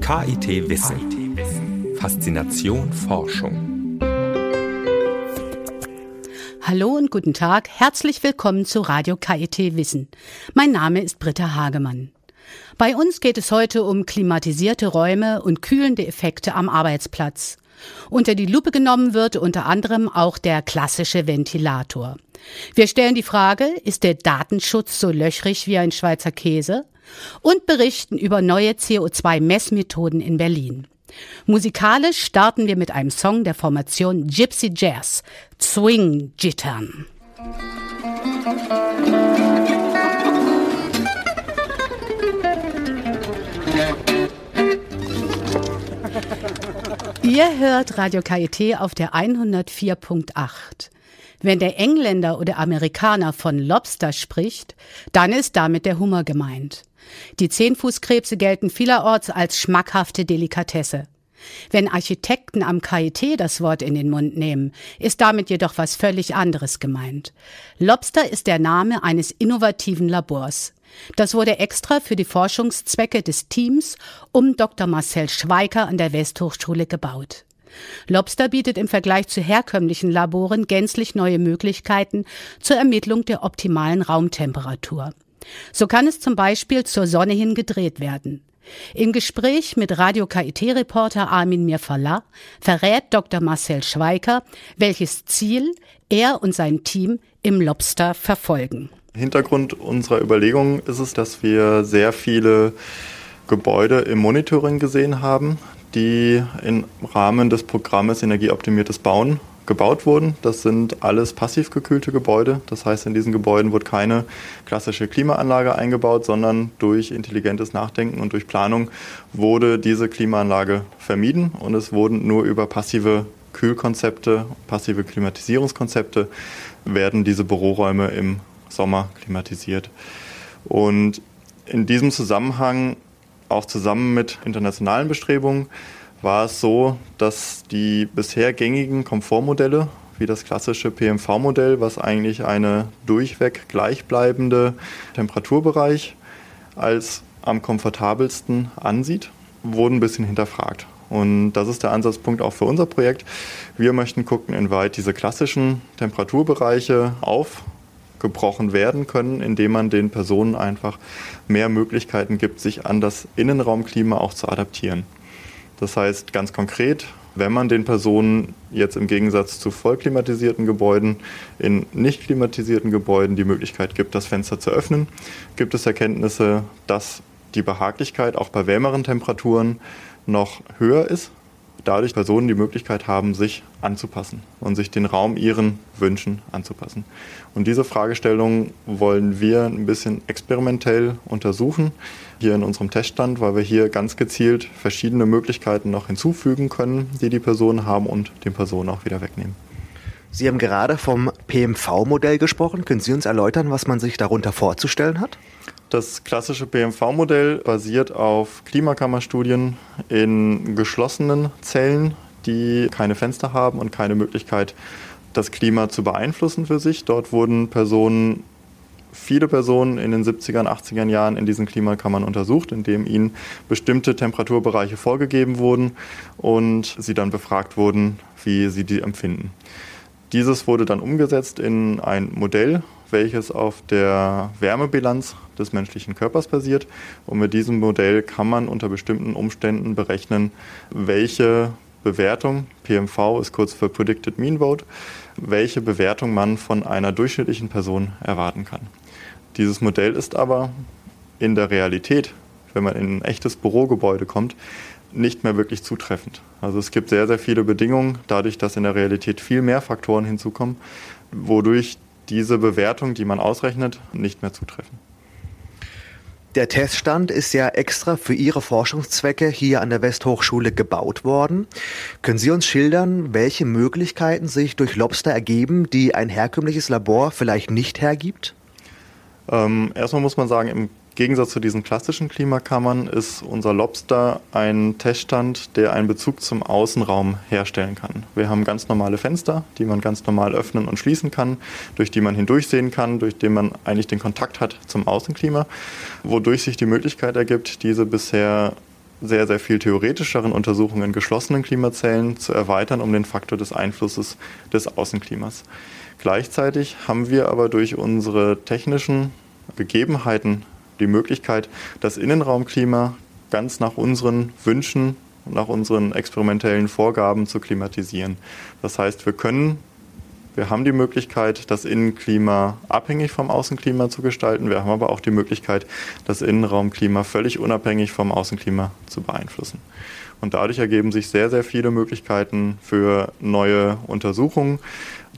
KIT Wissen. Faszination Forschung. Hallo und guten Tag. Herzlich willkommen zu Radio KIT Wissen. Mein Name ist Britta Hagemann. Bei uns geht es heute um klimatisierte Räume und kühlende Effekte am Arbeitsplatz. Unter die Lupe genommen wird unter anderem auch der klassische Ventilator. Wir stellen die Frage, ist der Datenschutz so löchrig wie ein Schweizer Käse? Und berichten über neue CO2-Messmethoden in Berlin. Musikalisch starten wir mit einem Song der Formation Gypsy Jazz, Swing Jittern. Ihr hört Radio KIT auf der 104.8. Wenn der Engländer oder Amerikaner von Lobster spricht, dann ist damit der Hummer gemeint. Die Zehnfußkrebse gelten vielerorts als schmackhafte Delikatesse. Wenn Architekten am KIT das Wort in den Mund nehmen, ist damit jedoch was völlig anderes gemeint. Lobster ist der Name eines innovativen Labors. Das wurde extra für die Forschungszwecke des Teams um Dr. Marcel Schweiker an der Westhochschule gebaut. Lobster bietet im Vergleich zu herkömmlichen Laboren gänzlich neue Möglichkeiten zur Ermittlung der optimalen Raumtemperatur. So kann es zum Beispiel zur Sonne hin gedreht werden. Im Gespräch mit Radio KIT-Reporter Armin Mirfallah verrät Dr. Marcel Schweiker, welches Ziel er und sein Team im Lobster verfolgen. Hintergrund unserer Überlegungen ist es, dass wir sehr viele Gebäude im Monitoring gesehen haben, die im Rahmen des Programmes Energieoptimiertes Bauen gebaut wurden. Das sind alles passiv gekühlte Gebäude. Das heißt, in diesen Gebäuden wird keine klassische Klimaanlage eingebaut, sondern durch intelligentes Nachdenken und durch Planung wurde diese Klimaanlage vermieden und es wurden nur über passive Kühlkonzepte, passive Klimatisierungskonzepte werden diese Büroräume im Sommer klimatisiert. Und in diesem Zusammenhang auch zusammen mit internationalen Bestrebungen war es so, dass die bisher gängigen Komfortmodelle, wie das klassische PMV-Modell, was eigentlich eine durchweg gleichbleibende Temperaturbereich als am komfortabelsten ansieht, wurden ein bisschen hinterfragt. Und das ist der Ansatzpunkt auch für unser Projekt. Wir möchten gucken, inwieweit diese klassischen Temperaturbereiche auf gebrochen werden können, indem man den Personen einfach mehr Möglichkeiten gibt, sich an das Innenraumklima auch zu adaptieren. Das heißt ganz konkret, wenn man den Personen jetzt im Gegensatz zu vollklimatisierten Gebäuden in nicht klimatisierten Gebäuden die Möglichkeit gibt, das Fenster zu öffnen, gibt es Erkenntnisse, dass die Behaglichkeit auch bei wärmeren Temperaturen noch höher ist dadurch Personen die Möglichkeit haben, sich anzupassen und sich den Raum ihren Wünschen anzupassen. Und diese Fragestellung wollen wir ein bisschen experimentell untersuchen hier in unserem Teststand, weil wir hier ganz gezielt verschiedene Möglichkeiten noch hinzufügen können, die die Personen haben und den Personen auch wieder wegnehmen. Sie haben gerade vom PMV-Modell gesprochen. Können Sie uns erläutern, was man sich darunter vorzustellen hat? Das klassische BMV-Modell basiert auf Klimakammerstudien in geschlossenen Zellen, die keine Fenster haben und keine Möglichkeit, das Klima zu beeinflussen für sich. Dort wurden Personen, viele Personen in den 70er und 80er Jahren in diesen Klimakammern untersucht, indem ihnen bestimmte Temperaturbereiche vorgegeben wurden und sie dann befragt wurden, wie sie die empfinden. Dieses wurde dann umgesetzt in ein Modell, welches auf der Wärmebilanz des menschlichen Körpers basiert. Und mit diesem Modell kann man unter bestimmten Umständen berechnen, welche Bewertung, PMV ist kurz für Predicted Mean Vote, welche Bewertung man von einer durchschnittlichen Person erwarten kann. Dieses Modell ist aber in der Realität, wenn man in ein echtes Bürogebäude kommt, nicht mehr wirklich zutreffend. Also es gibt sehr, sehr viele Bedingungen, dadurch, dass in der Realität viel mehr Faktoren hinzukommen, wodurch diese Bewertung, die man ausrechnet, nicht mehr zutreffen. Der Teststand ist ja extra für Ihre Forschungszwecke hier an der Westhochschule gebaut worden. Können Sie uns schildern, welche Möglichkeiten sich durch Lobster ergeben, die ein herkömmliches Labor vielleicht nicht hergibt? Ähm, erstmal muss man sagen, im Gegensatz zu diesen klassischen Klimakammern ist unser Lobster ein Teststand, der einen Bezug zum Außenraum herstellen kann. Wir haben ganz normale Fenster, die man ganz normal öffnen und schließen kann, durch die man hindurchsehen kann, durch die man eigentlich den Kontakt hat zum Außenklima, wodurch sich die Möglichkeit ergibt, diese bisher sehr, sehr viel theoretischeren Untersuchungen in geschlossenen Klimazellen zu erweitern um den Faktor des Einflusses des Außenklimas. Gleichzeitig haben wir aber durch unsere technischen Gegebenheiten die Möglichkeit, das Innenraumklima ganz nach unseren Wünschen, nach unseren experimentellen Vorgaben zu klimatisieren. Das heißt, wir können, wir haben die Möglichkeit, das Innenklima abhängig vom Außenklima zu gestalten. Wir haben aber auch die Möglichkeit, das Innenraumklima völlig unabhängig vom Außenklima zu beeinflussen. Und dadurch ergeben sich sehr, sehr viele Möglichkeiten für neue Untersuchungen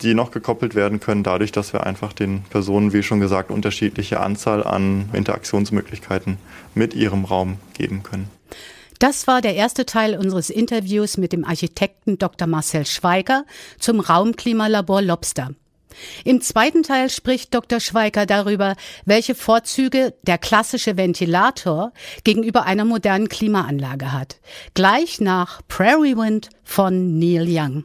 die noch gekoppelt werden können, dadurch, dass wir einfach den Personen, wie schon gesagt, unterschiedliche Anzahl an Interaktionsmöglichkeiten mit ihrem Raum geben können. Das war der erste Teil unseres Interviews mit dem Architekten Dr. Marcel Schweiger zum Raumklimalabor Lobster. Im zweiten Teil spricht Dr. Schweiger darüber, welche Vorzüge der klassische Ventilator gegenüber einer modernen Klimaanlage hat. Gleich nach Prairie Wind von Neil Young.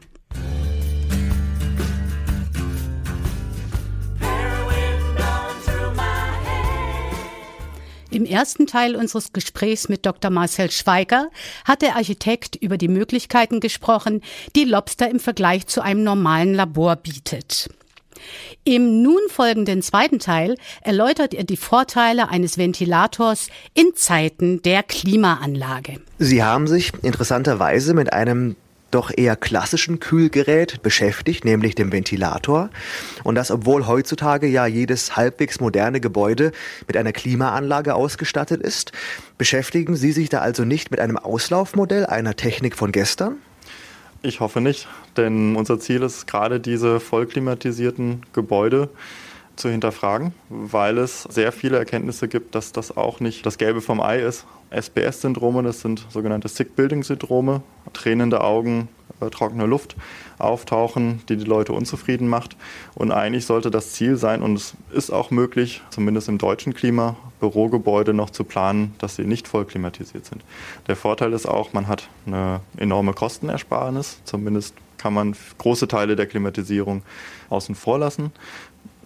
Im ersten Teil unseres Gesprächs mit Dr. Marcel Schweiger hat der Architekt über die Möglichkeiten gesprochen, die Lobster im Vergleich zu einem normalen Labor bietet. Im nun folgenden zweiten Teil erläutert er die Vorteile eines Ventilators in Zeiten der Klimaanlage. Sie haben sich interessanterweise mit einem doch eher klassischen Kühlgerät beschäftigt, nämlich dem Ventilator. Und das, obwohl heutzutage ja jedes halbwegs moderne Gebäude mit einer Klimaanlage ausgestattet ist. Beschäftigen Sie sich da also nicht mit einem Auslaufmodell einer Technik von gestern? Ich hoffe nicht, denn unser Ziel ist gerade diese vollklimatisierten Gebäude zu hinterfragen, weil es sehr viele Erkenntnisse gibt, dass das auch nicht das Gelbe vom Ei ist. SBS-Syndrome, das sind sogenannte Sick-Building-Syndrome, tränende Augen, äh, trockene Luft auftauchen, die die Leute unzufrieden macht. Und eigentlich sollte das Ziel sein, und es ist auch möglich, zumindest im deutschen Klima, Bürogebäude noch zu planen, dass sie nicht voll klimatisiert sind. Der Vorteil ist auch, man hat eine enorme Kostenersparnis. Zumindest kann man große Teile der Klimatisierung außen vor lassen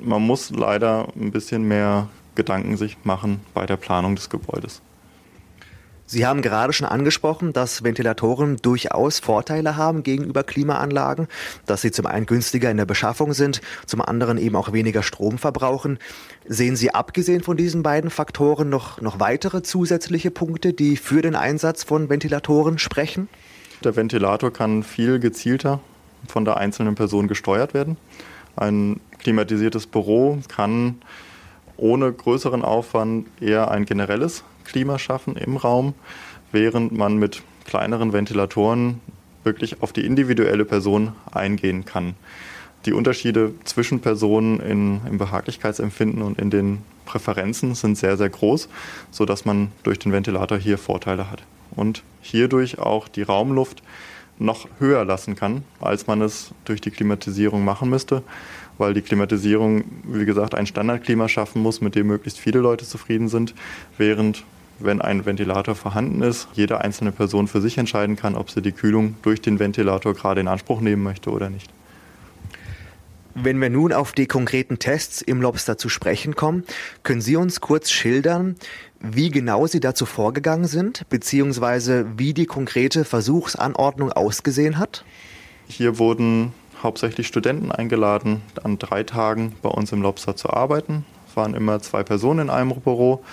man muss leider ein bisschen mehr Gedanken sich machen bei der Planung des Gebäudes. Sie haben gerade schon angesprochen, dass Ventilatoren durchaus Vorteile haben gegenüber Klimaanlagen, dass sie zum einen günstiger in der Beschaffung sind, zum anderen eben auch weniger Strom verbrauchen. Sehen Sie abgesehen von diesen beiden Faktoren noch, noch weitere zusätzliche Punkte, die für den Einsatz von Ventilatoren sprechen? Der Ventilator kann viel gezielter von der einzelnen Person gesteuert werden. Ein klimatisiertes Büro kann ohne größeren Aufwand eher ein generelles Klima schaffen im Raum, während man mit kleineren Ventilatoren wirklich auf die individuelle Person eingehen kann. Die Unterschiede zwischen Personen in, im Behaglichkeitsempfinden und in den Präferenzen sind sehr, sehr groß, sodass man durch den Ventilator hier Vorteile hat. Und hierdurch auch die Raumluft noch höher lassen kann, als man es durch die Klimatisierung machen müsste, weil die Klimatisierung, wie gesagt, ein Standardklima schaffen muss, mit dem möglichst viele Leute zufrieden sind, während wenn ein Ventilator vorhanden ist, jede einzelne Person für sich entscheiden kann, ob sie die Kühlung durch den Ventilator gerade in Anspruch nehmen möchte oder nicht. Wenn wir nun auf die konkreten Tests im Lobster zu sprechen kommen, können Sie uns kurz schildern, wie genau Sie dazu vorgegangen sind, beziehungsweise wie die konkrete Versuchsanordnung ausgesehen hat? Hier wurden hauptsächlich Studenten eingeladen, an drei Tagen bei uns im Lobster zu arbeiten. Es waren immer zwei Personen in einem Büro.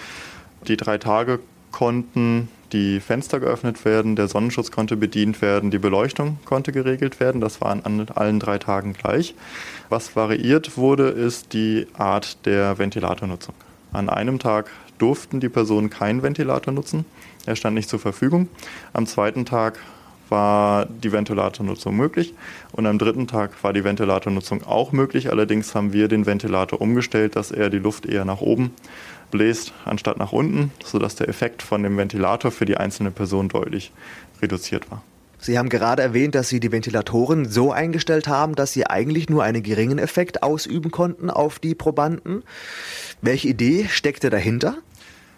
Die drei Tage konnten die Fenster geöffnet werden, der Sonnenschutz konnte bedient werden, die Beleuchtung konnte geregelt werden. Das war an allen drei Tagen gleich. Was variiert wurde, ist die Art der Ventilatornutzung. An einem Tag durften die Personen keinen Ventilator nutzen. Er stand nicht zur Verfügung. Am zweiten Tag war die Ventilatornutzung möglich und am dritten Tag war die Ventilatornutzung auch möglich. Allerdings haben wir den Ventilator umgestellt, dass er die Luft eher nach oben bläst anstatt nach unten, sodass der Effekt von dem Ventilator für die einzelne Person deutlich reduziert war. Sie haben gerade erwähnt, dass Sie die Ventilatoren so eingestellt haben, dass sie eigentlich nur einen geringen Effekt ausüben konnten auf die Probanden. Welche Idee steckte dahinter?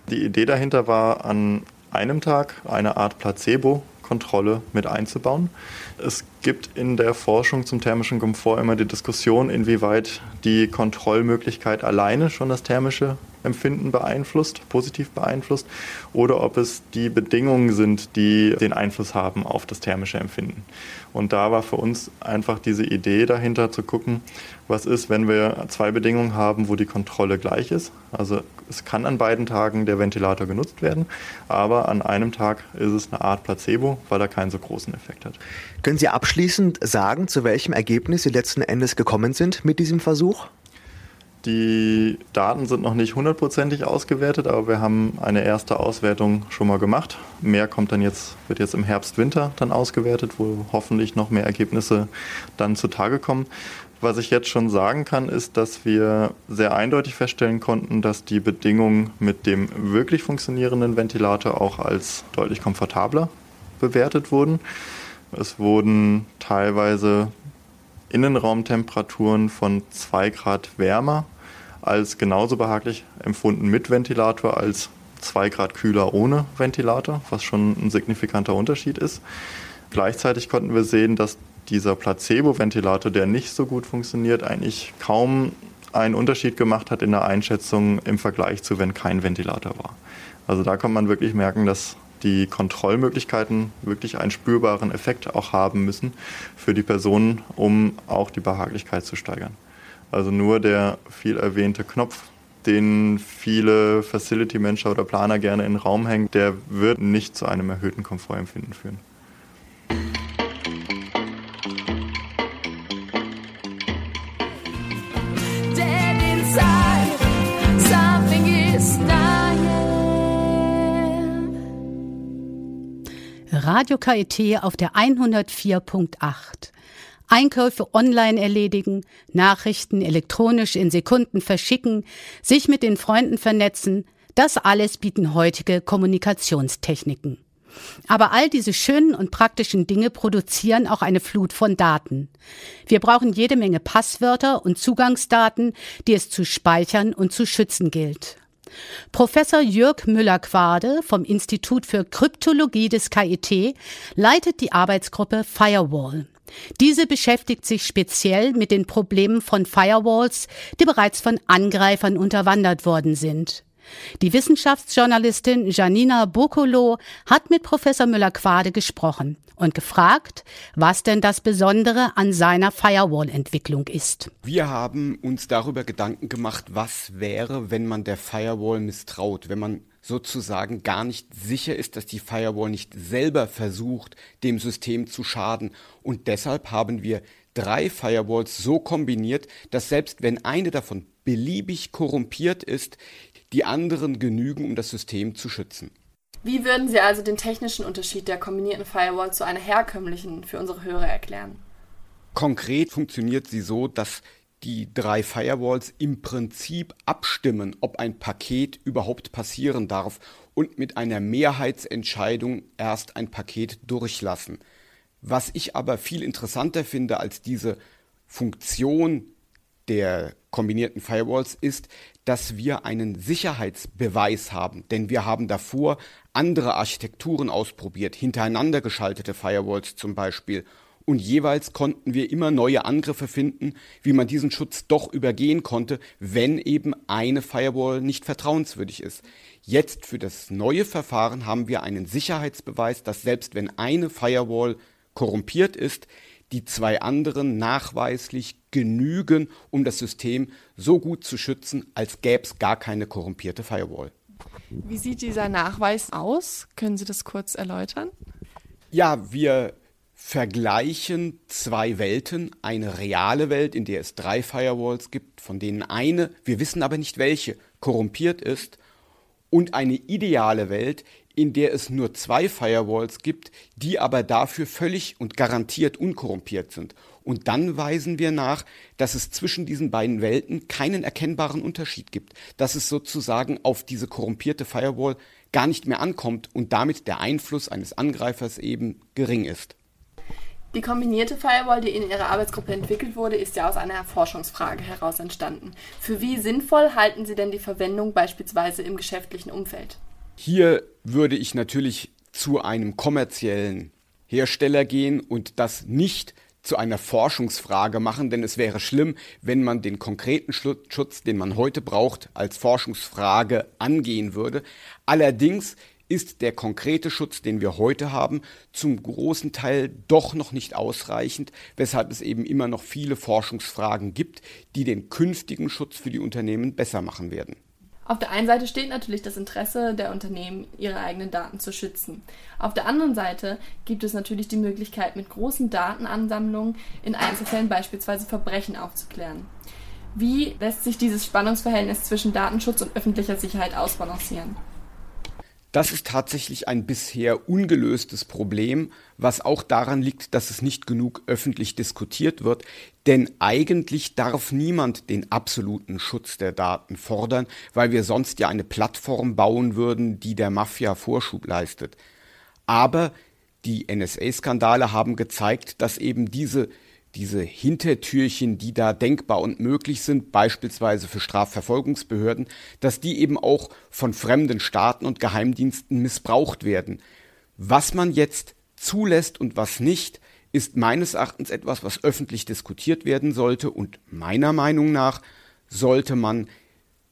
Die Idee dahinter war, an einem Tag eine Art Placebo Kontrolle mit einzubauen. Es gibt in der Forschung zum thermischen Komfort immer die Diskussion, inwieweit die Kontrollmöglichkeit alleine schon das thermische Empfinden beeinflusst, positiv beeinflusst, oder ob es die Bedingungen sind, die den Einfluss haben auf das thermische Empfinden. Und da war für uns einfach diese Idee dahinter zu gucken, was ist, wenn wir zwei Bedingungen haben, wo die Kontrolle gleich ist. Also es kann an beiden Tagen der Ventilator genutzt werden, aber an einem Tag ist es eine Art Placebo, weil er keinen so großen Effekt hat. Können Sie abschließend sagen, zu welchem Ergebnis Sie letzten Endes gekommen sind mit diesem Versuch? Die Daten sind noch nicht hundertprozentig ausgewertet, aber wir haben eine erste Auswertung schon mal gemacht. Mehr kommt dann jetzt, wird jetzt im Herbst, Winter dann ausgewertet, wo hoffentlich noch mehr Ergebnisse dann zutage kommen. Was ich jetzt schon sagen kann, ist, dass wir sehr eindeutig feststellen konnten, dass die Bedingungen mit dem wirklich funktionierenden Ventilator auch als deutlich komfortabler bewertet wurden. Es wurden teilweise Innenraumtemperaturen von 2 Grad wärmer als genauso behaglich empfunden mit Ventilator als 2 Grad kühler ohne Ventilator, was schon ein signifikanter Unterschied ist. Gleichzeitig konnten wir sehen, dass dieser Placebo-Ventilator, der nicht so gut funktioniert, eigentlich kaum einen Unterschied gemacht hat in der Einschätzung im Vergleich zu, wenn kein Ventilator war. Also da kann man wirklich merken, dass die Kontrollmöglichkeiten wirklich einen spürbaren Effekt auch haben müssen für die Personen, um auch die Behaglichkeit zu steigern. Also nur der viel erwähnte Knopf, den viele Facility Manager oder Planer gerne in den Raum hängen, der wird nicht zu einem erhöhten Komfortempfinden führen. Radio KIT auf der 104.8. Einkäufe online erledigen, Nachrichten elektronisch in Sekunden verschicken, sich mit den Freunden vernetzen, das alles bieten heutige Kommunikationstechniken. Aber all diese schönen und praktischen Dinge produzieren auch eine Flut von Daten. Wir brauchen jede Menge Passwörter und Zugangsdaten, die es zu speichern und zu schützen gilt. Professor Jörg Müller-Quade vom Institut für Kryptologie des KIT leitet die Arbeitsgruppe Firewall. Diese beschäftigt sich speziell mit den Problemen von Firewalls, die bereits von Angreifern unterwandert worden sind. Die Wissenschaftsjournalistin Janina Bokolo hat mit Professor Müller-Quade gesprochen und gefragt, was denn das Besondere an seiner Firewall-Entwicklung ist. Wir haben uns darüber Gedanken gemacht, was wäre, wenn man der Firewall misstraut, wenn man sozusagen gar nicht sicher ist, dass die Firewall nicht selber versucht, dem System zu schaden. Und deshalb haben wir drei Firewalls so kombiniert, dass selbst wenn eine davon beliebig korrumpiert ist, die anderen genügen, um das System zu schützen. Wie würden Sie also den technischen Unterschied der kombinierten Firewall zu einer herkömmlichen für unsere Hörer erklären? Konkret funktioniert sie so, dass die drei Firewalls im Prinzip abstimmen, ob ein Paket überhaupt passieren darf und mit einer Mehrheitsentscheidung erst ein Paket durchlassen. Was ich aber viel interessanter finde als diese Funktion der kombinierten Firewalls ist, dass wir einen Sicherheitsbeweis haben, denn wir haben davor andere Architekturen ausprobiert, hintereinander geschaltete Firewalls zum Beispiel, und jeweils konnten wir immer neue Angriffe finden, wie man diesen Schutz doch übergehen konnte, wenn eben eine Firewall nicht vertrauenswürdig ist. Jetzt für das neue Verfahren haben wir einen Sicherheitsbeweis, dass selbst wenn eine Firewall korrumpiert ist, die zwei anderen nachweislich genügen, um das System so gut zu schützen, als gäbe es gar keine korrumpierte Firewall. Wie sieht dieser Nachweis aus? Können Sie das kurz erläutern? Ja, wir vergleichen zwei Welten. Eine reale Welt, in der es drei Firewalls gibt, von denen eine, wir wissen aber nicht welche, korrumpiert ist, und eine ideale Welt, in der es nur zwei Firewalls gibt, die aber dafür völlig und garantiert unkorrumpiert sind. Und dann weisen wir nach, dass es zwischen diesen beiden Welten keinen erkennbaren Unterschied gibt, dass es sozusagen auf diese korrumpierte Firewall gar nicht mehr ankommt und damit der Einfluss eines Angreifers eben gering ist. Die kombinierte Firewall, die in Ihrer Arbeitsgruppe entwickelt wurde, ist ja aus einer Forschungsfrage heraus entstanden. Für wie sinnvoll halten Sie denn die Verwendung beispielsweise im geschäftlichen Umfeld? Hier würde ich natürlich zu einem kommerziellen Hersteller gehen und das nicht zu einer Forschungsfrage machen, denn es wäre schlimm, wenn man den konkreten Schutz, den man heute braucht, als Forschungsfrage angehen würde. Allerdings ist der konkrete Schutz, den wir heute haben, zum großen Teil doch noch nicht ausreichend, weshalb es eben immer noch viele Forschungsfragen gibt, die den künftigen Schutz für die Unternehmen besser machen werden. Auf der einen Seite steht natürlich das Interesse der Unternehmen, ihre eigenen Daten zu schützen. Auf der anderen Seite gibt es natürlich die Möglichkeit, mit großen Datenansammlungen in Einzelfällen beispielsweise Verbrechen aufzuklären. Wie lässt sich dieses Spannungsverhältnis zwischen Datenschutz und öffentlicher Sicherheit ausbalancieren? Das ist tatsächlich ein bisher ungelöstes Problem, was auch daran liegt, dass es nicht genug öffentlich diskutiert wird. Denn eigentlich darf niemand den absoluten Schutz der Daten fordern, weil wir sonst ja eine Plattform bauen würden, die der Mafia Vorschub leistet. Aber die NSA-Skandale haben gezeigt, dass eben diese diese Hintertürchen, die da denkbar und möglich sind, beispielsweise für Strafverfolgungsbehörden, dass die eben auch von fremden Staaten und Geheimdiensten missbraucht werden. Was man jetzt zulässt und was nicht, ist meines Erachtens etwas, was öffentlich diskutiert werden sollte und meiner Meinung nach sollte man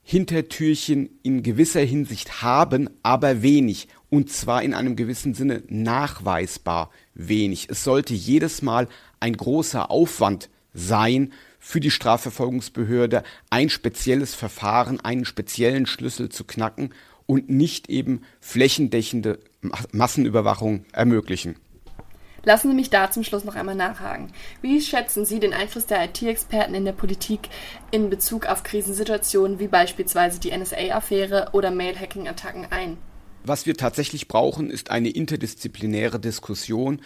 Hintertürchen in gewisser Hinsicht haben, aber wenig. Und zwar in einem gewissen Sinne nachweisbar wenig. Es sollte jedes Mal ein großer Aufwand sein, für die Strafverfolgungsbehörde ein spezielles Verfahren, einen speziellen Schlüssel zu knacken und nicht eben flächendeckende Massenüberwachung ermöglichen. Lassen Sie mich da zum Schluss noch einmal nachhaken. Wie schätzen Sie den Einfluss der IT-Experten in der Politik in Bezug auf Krisensituationen wie beispielsweise die NSA-Affäre oder Mail-Hacking-Attacken ein? Was wir tatsächlich brauchen, ist eine interdisziplinäre Diskussion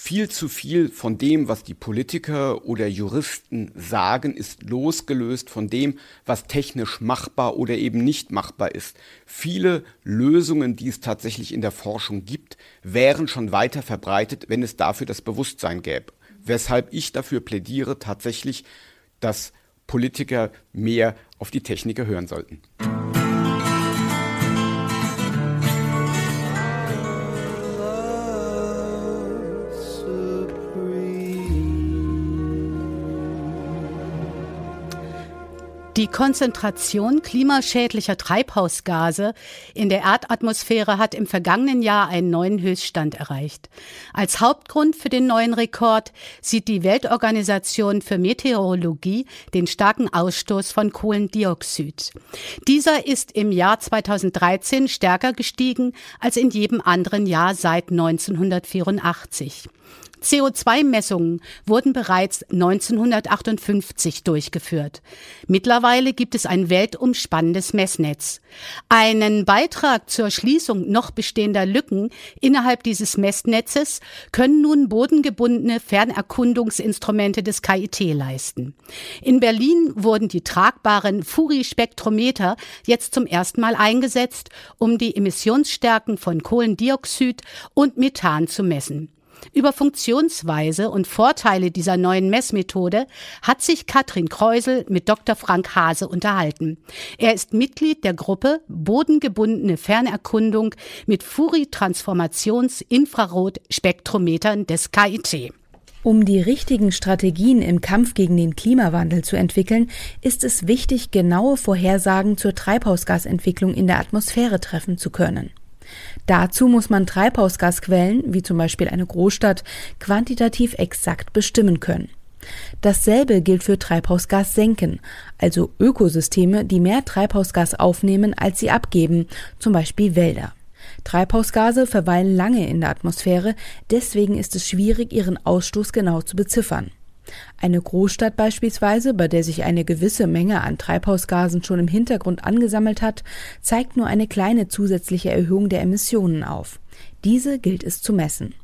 viel zu viel von dem, was die Politiker oder Juristen sagen, ist losgelöst von dem, was technisch machbar oder eben nicht machbar ist. Viele Lösungen, die es tatsächlich in der Forschung gibt, wären schon weiter verbreitet, wenn es dafür das Bewusstsein gäbe. Weshalb ich dafür plädiere, tatsächlich, dass Politiker mehr auf die Techniker hören sollten. Die Konzentration klimaschädlicher Treibhausgase in der Erdatmosphäre hat im vergangenen Jahr einen neuen Höchststand erreicht. Als Hauptgrund für den neuen Rekord sieht die Weltorganisation für Meteorologie den starken Ausstoß von Kohlendioxid. Dieser ist im Jahr 2013 stärker gestiegen als in jedem anderen Jahr seit 1984. CO2-Messungen wurden bereits 1958 durchgeführt. Mittlerweile gibt es ein weltumspannendes Messnetz. Einen Beitrag zur Schließung noch bestehender Lücken innerhalb dieses Messnetzes können nun bodengebundene Fernerkundungsinstrumente des KIT leisten. In Berlin wurden die tragbaren Furi-Spektrometer jetzt zum ersten Mal eingesetzt, um die Emissionsstärken von Kohlendioxid und Methan zu messen. Über Funktionsweise und Vorteile dieser neuen Messmethode hat sich Katrin Kreusel mit Dr. Frank Hase unterhalten. Er ist Mitglied der Gruppe Bodengebundene Fernerkundung mit Furi-Transformations-Infrarot-Spektrometern des KIT. Um die richtigen Strategien im Kampf gegen den Klimawandel zu entwickeln, ist es wichtig, genaue Vorhersagen zur Treibhausgasentwicklung in der Atmosphäre treffen zu können. Dazu muss man Treibhausgasquellen, wie zum Beispiel eine Großstadt, quantitativ exakt bestimmen können. Dasselbe gilt für Treibhausgassenken, also Ökosysteme, die mehr Treibhausgas aufnehmen, als sie abgeben, zum Beispiel Wälder. Treibhausgase verweilen lange in der Atmosphäre, deswegen ist es schwierig, ihren Ausstoß genau zu beziffern. Eine Großstadt beispielsweise, bei der sich eine gewisse Menge an Treibhausgasen schon im Hintergrund angesammelt hat, zeigt nur eine kleine zusätzliche Erhöhung der Emissionen auf. Diese gilt es zu messen.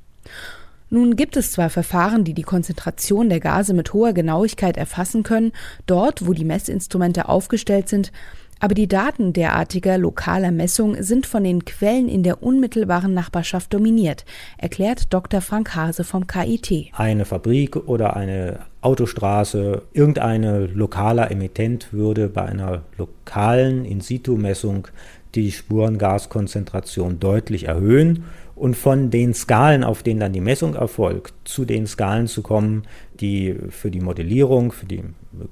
Nun gibt es zwar Verfahren, die die Konzentration der Gase mit hoher Genauigkeit erfassen können, dort, wo die Messinstrumente aufgestellt sind, Aber die Daten derartiger lokaler Messungen sind von den Quellen in der unmittelbaren Nachbarschaft dominiert, erklärt Dr. Frank Hase vom KIT. Eine Fabrik oder eine Autostraße, irgendeine lokaler Emittent würde bei einer lokalen In-situ-Messung die Spurengaskonzentration deutlich erhöhen und von den Skalen, auf denen dann die Messung erfolgt, zu den Skalen zu kommen, die für die Modellierung, für die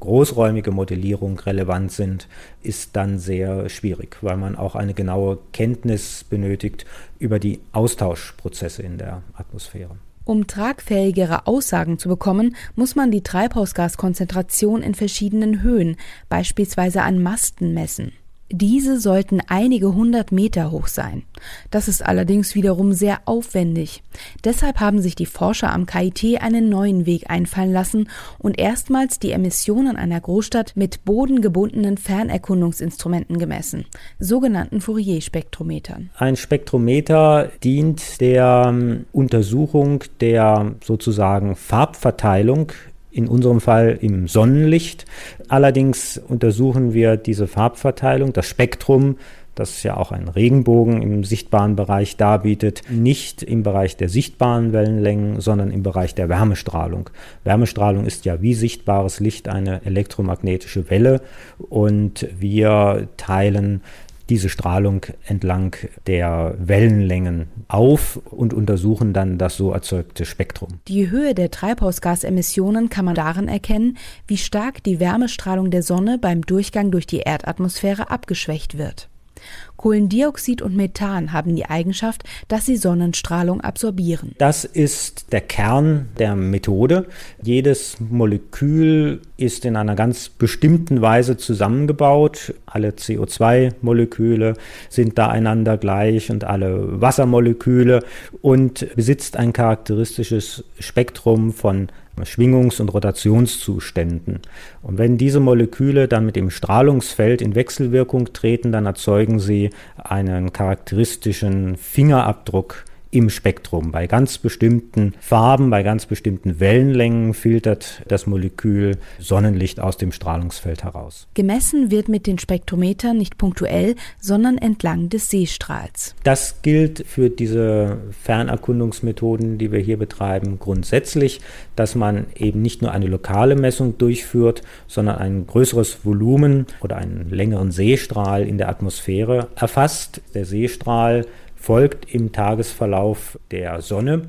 großräumige Modellierung relevant sind, ist dann sehr schwierig, weil man auch eine genaue Kenntnis benötigt über die Austauschprozesse in der Atmosphäre. Um tragfähigere Aussagen zu bekommen, muss man die Treibhausgaskonzentration in verschiedenen Höhen, beispielsweise an Masten, messen. Diese sollten einige hundert Meter hoch sein. Das ist allerdings wiederum sehr aufwendig. Deshalb haben sich die Forscher am KIT einen neuen Weg einfallen lassen und erstmals die Emissionen einer Großstadt mit bodengebundenen Fernerkundungsinstrumenten gemessen, sogenannten Fourier-Spektrometern. Ein Spektrometer dient der ähm, Untersuchung der sozusagen Farbverteilung in unserem Fall im Sonnenlicht. Allerdings untersuchen wir diese Farbverteilung, das Spektrum, das ja auch einen Regenbogen im sichtbaren Bereich darbietet, nicht im Bereich der sichtbaren Wellenlängen, sondern im Bereich der Wärmestrahlung. Wärmestrahlung ist ja wie sichtbares Licht eine elektromagnetische Welle und wir teilen diese Strahlung entlang der Wellenlängen auf und untersuchen dann das so erzeugte Spektrum. Die Höhe der Treibhausgasemissionen kann man darin erkennen, wie stark die Wärmestrahlung der Sonne beim Durchgang durch die Erdatmosphäre abgeschwächt wird. Kohlendioxid und Methan haben die Eigenschaft, dass sie Sonnenstrahlung absorbieren. Das ist der Kern der Methode. Jedes Molekül ist in einer ganz bestimmten Weise zusammengebaut. Alle CO2-Moleküle sind da einander gleich und alle Wassermoleküle und besitzt ein charakteristisches Spektrum von Schwingungs- und Rotationszuständen. Und wenn diese Moleküle dann mit dem Strahlungsfeld in Wechselwirkung treten, dann erzeugen sie einen charakteristischen Fingerabdruck im Spektrum. Bei ganz bestimmten Farben, bei ganz bestimmten Wellenlängen filtert das Molekül Sonnenlicht aus dem Strahlungsfeld heraus. Gemessen wird mit den Spektrometern nicht punktuell, sondern entlang des Seestrahls. Das gilt für diese Fernerkundungsmethoden, die wir hier betreiben, grundsätzlich, dass man eben nicht nur eine lokale Messung durchführt, sondern ein größeres Volumen oder einen längeren Seestrahl in der Atmosphäre erfasst. Der Seestrahl folgt im Tagesverlauf der Sonne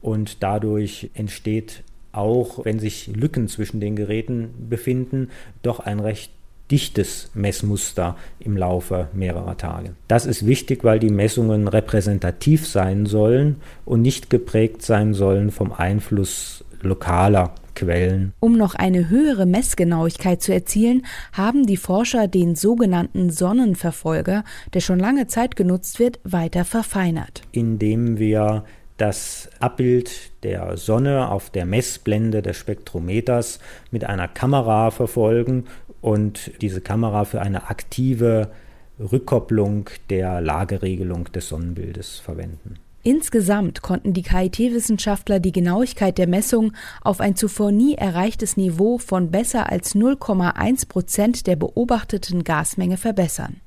und dadurch entsteht auch, wenn sich Lücken zwischen den Geräten befinden, doch ein recht dichtes Messmuster im Laufe mehrerer Tage. Das ist wichtig, weil die Messungen repräsentativ sein sollen und nicht geprägt sein sollen vom Einfluss lokaler Quellen. Um noch eine höhere Messgenauigkeit zu erzielen, haben die Forscher den sogenannten Sonnenverfolger, der schon lange Zeit genutzt wird, weiter verfeinert. Indem wir das Abbild der Sonne auf der Messblende des Spektrometers mit einer Kamera verfolgen und diese Kamera für eine aktive Rückkopplung der Lageregelung des Sonnenbildes verwenden. Insgesamt konnten die KIT-Wissenschaftler die Genauigkeit der Messung auf ein zuvor nie erreichtes Niveau von besser als 0,1 Prozent der beobachteten Gasmenge verbessern.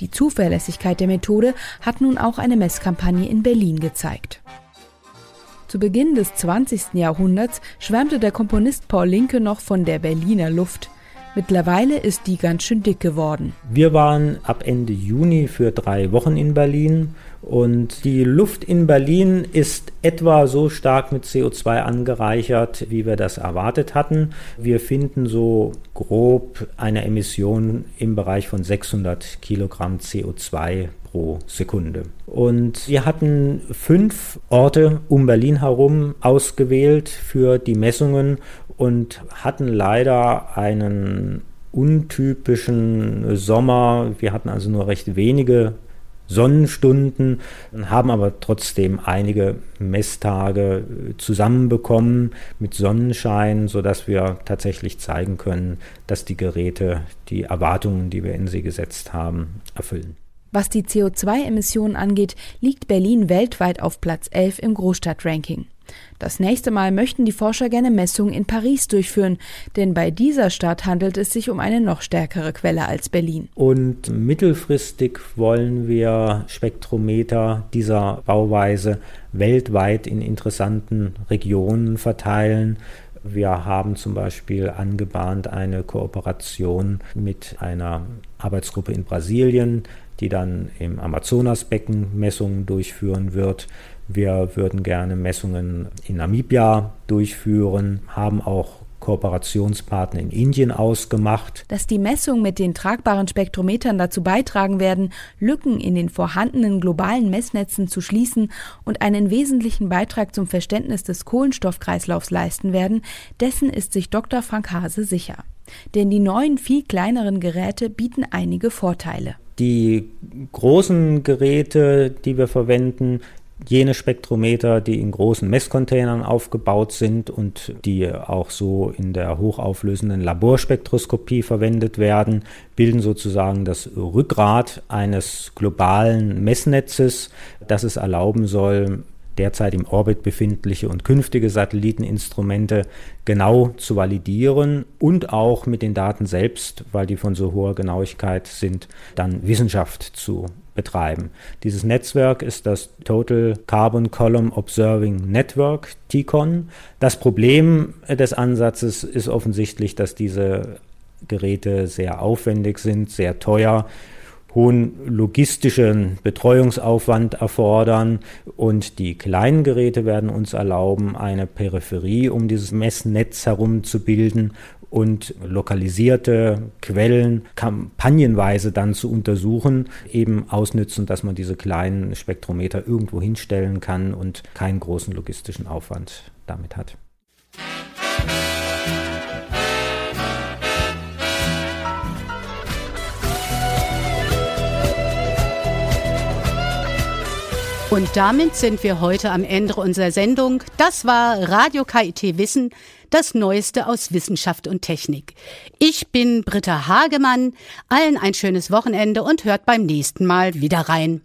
Die Zuverlässigkeit der Methode hat nun auch eine Messkampagne in Berlin gezeigt. Zu Beginn des 20. Jahrhunderts schwärmte der Komponist Paul Linke noch von der Berliner Luft. Mittlerweile ist die ganz schön dick geworden. Wir waren ab Ende Juni für drei Wochen in Berlin und die Luft in Berlin ist etwa so stark mit CO2 angereichert, wie wir das erwartet hatten. Wir finden so grob eine Emission im Bereich von 600 Kilogramm CO2 pro Sekunde. Und wir hatten fünf Orte um Berlin herum ausgewählt für die Messungen und hatten leider einen untypischen Sommer. Wir hatten also nur recht wenige Sonnenstunden, haben aber trotzdem einige Messtage zusammenbekommen mit Sonnenschein, sodass wir tatsächlich zeigen können, dass die Geräte die Erwartungen, die wir in sie gesetzt haben, erfüllen. Was die CO2-Emissionen angeht, liegt Berlin weltweit auf Platz 11 im Großstadtranking. Das nächste Mal möchten die Forscher gerne Messungen in Paris durchführen, denn bei dieser Stadt handelt es sich um eine noch stärkere Quelle als Berlin. Und mittelfristig wollen wir Spektrometer dieser Bauweise weltweit in interessanten Regionen verteilen. Wir haben zum Beispiel angebahnt eine Kooperation mit einer Arbeitsgruppe in Brasilien, die dann im Amazonasbecken Messungen durchführen wird. Wir würden gerne Messungen in Namibia durchführen, haben auch Kooperationspartner in Indien ausgemacht. Dass die Messungen mit den tragbaren Spektrometern dazu beitragen werden, Lücken in den vorhandenen globalen Messnetzen zu schließen und einen wesentlichen Beitrag zum Verständnis des Kohlenstoffkreislaufs leisten werden, dessen ist sich Dr. Frank Hase sicher. Denn die neuen, viel kleineren Geräte bieten einige Vorteile. Die großen Geräte, die wir verwenden, jene Spektrometer, die in großen Messcontainern aufgebaut sind und die auch so in der hochauflösenden Laborspektroskopie verwendet werden, bilden sozusagen das Rückgrat eines globalen Messnetzes, das es erlauben soll, derzeit im Orbit befindliche und künftige Satelliteninstrumente genau zu validieren und auch mit den Daten selbst, weil die von so hoher Genauigkeit sind, dann Wissenschaft zu betreiben. Dieses Netzwerk ist das Total Carbon Column Observing Network, TCON. Das Problem des Ansatzes ist offensichtlich, dass diese Geräte sehr aufwendig sind, sehr teuer hohen logistischen Betreuungsaufwand erfordern und die kleinen Geräte werden uns erlauben, eine Peripherie um dieses Messnetz herum zu bilden und lokalisierte Quellen kampagnenweise dann zu untersuchen, eben ausnützen, dass man diese kleinen Spektrometer irgendwo hinstellen kann und keinen großen logistischen Aufwand damit hat. Und damit sind wir heute am Ende unserer Sendung. Das war Radio KIT Wissen, das Neueste aus Wissenschaft und Technik. Ich bin Britta Hagemann. Allen ein schönes Wochenende und hört beim nächsten Mal wieder rein.